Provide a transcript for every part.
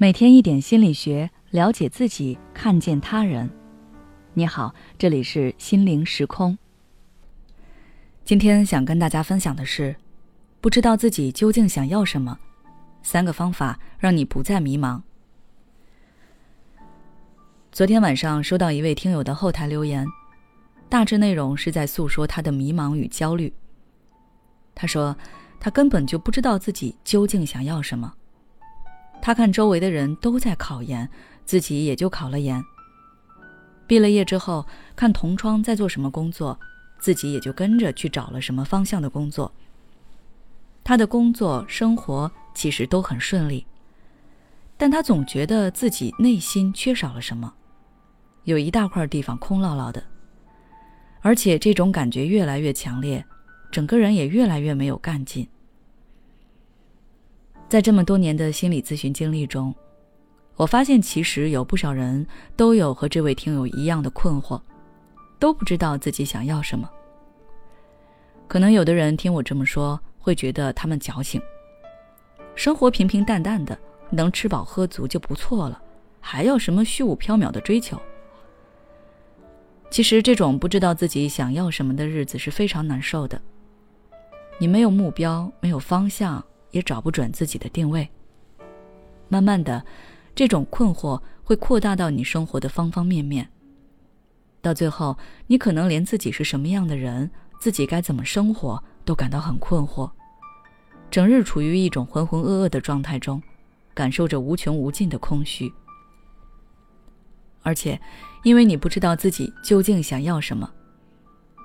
每天一点心理学，了解自己，看见他人。你好，这里是心灵时空。今天想跟大家分享的是，不知道自己究竟想要什么，三个方法让你不再迷茫。昨天晚上收到一位听友的后台留言，大致内容是在诉说他的迷茫与焦虑。他说，他根本就不知道自己究竟想要什么。他看周围的人都在考研，自己也就考了研。毕了业之后，看同窗在做什么工作，自己也就跟着去找了什么方向的工作。他的工作生活其实都很顺利，但他总觉得自己内心缺少了什么，有一大块地方空落落的，而且这种感觉越来越强烈，整个人也越来越没有干劲。在这么多年的心理咨询经历中，我发现其实有不少人都有和这位听友一样的困惑，都不知道自己想要什么。可能有的人听我这么说，会觉得他们矫情，生活平平淡淡的，能吃饱喝足就不错了，还要什么虚无缥缈的追求？其实这种不知道自己想要什么的日子是非常难受的，你没有目标，没有方向。也找不准自己的定位。慢慢的，这种困惑会扩大到你生活的方方面面。到最后，你可能连自己是什么样的人，自己该怎么生活，都感到很困惑，整日处于一种浑浑噩噩的状态中，感受着无穷无尽的空虚。而且，因为你不知道自己究竟想要什么，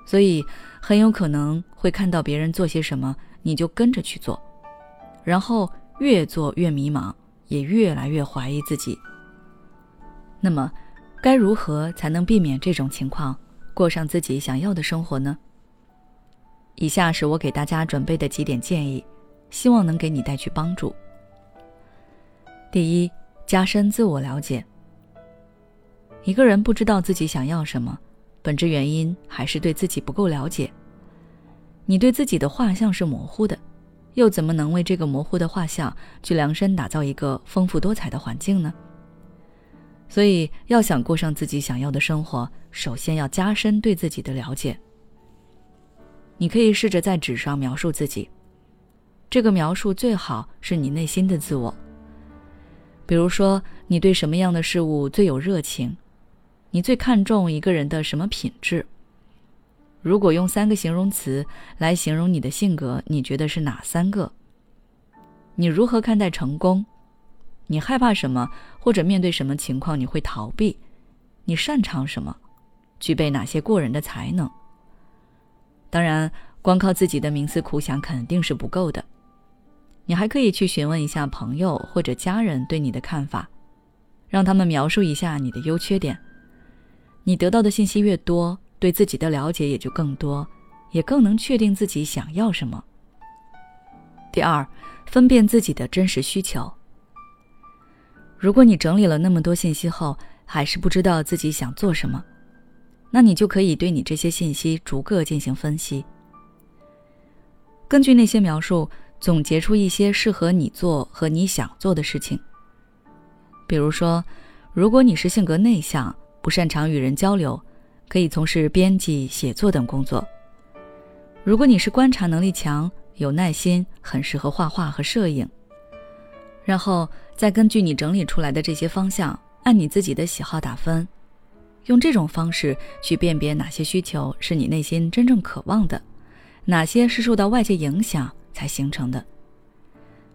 所以很有可能会看到别人做些什么，你就跟着去做。然后越做越迷茫，也越来越怀疑自己。那么，该如何才能避免这种情况，过上自己想要的生活呢？以下是我给大家准备的几点建议，希望能给你带去帮助。第一，加深自我了解。一个人不知道自己想要什么，本质原因还是对自己不够了解。你对自己的画像是模糊的。又怎么能为这个模糊的画像去量身打造一个丰富多彩的环境呢？所以，要想过上自己想要的生活，首先要加深对自己的了解。你可以试着在纸上描述自己，这个描述最好是你内心的自我。比如说，你对什么样的事物最有热情？你最看重一个人的什么品质？如果用三个形容词来形容你的性格，你觉得是哪三个？你如何看待成功？你害怕什么？或者面对什么情况你会逃避？你擅长什么？具备哪些过人的才能？当然，光靠自己的冥思苦想肯定是不够的，你还可以去询问一下朋友或者家人对你的看法，让他们描述一下你的优缺点。你得到的信息越多。对自己的了解也就更多，也更能确定自己想要什么。第二，分辨自己的真实需求。如果你整理了那么多信息后，还是不知道自己想做什么，那你就可以对你这些信息逐个进行分析，根据那些描述总结出一些适合你做和你想做的事情。比如说，如果你是性格内向，不擅长与人交流。可以从事编辑、写作等工作。如果你是观察能力强、有耐心，很适合画画和摄影。然后再根据你整理出来的这些方向，按你自己的喜好打分，用这种方式去辨别哪些需求是你内心真正渴望的，哪些是受到外界影响才形成的。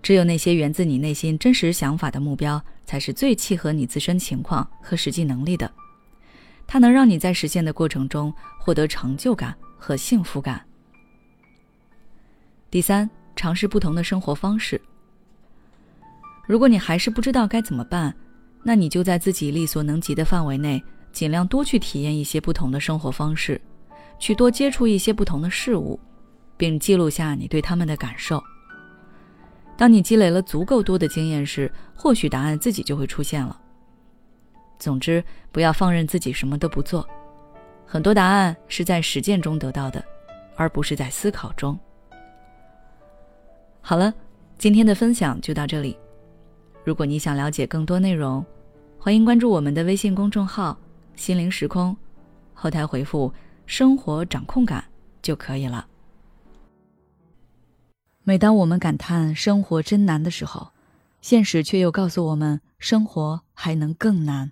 只有那些源自你内心真实想法的目标，才是最契合你自身情况和实际能力的。它能让你在实现的过程中获得成就感和幸福感。第三，尝试不同的生活方式。如果你还是不知道该怎么办，那你就在自己力所能及的范围内，尽量多去体验一些不同的生活方式，去多接触一些不同的事物，并记录下你对他们的感受。当你积累了足够多的经验时，或许答案自己就会出现了。总之，不要放任自己什么都不做。很多答案是在实践中得到的，而不是在思考中。好了，今天的分享就到这里。如果你想了解更多内容，欢迎关注我们的微信公众号“心灵时空”，后台回复“生活掌控感”就可以了。每当我们感叹生活真难的时候，现实却又告诉我们，生活还能更难。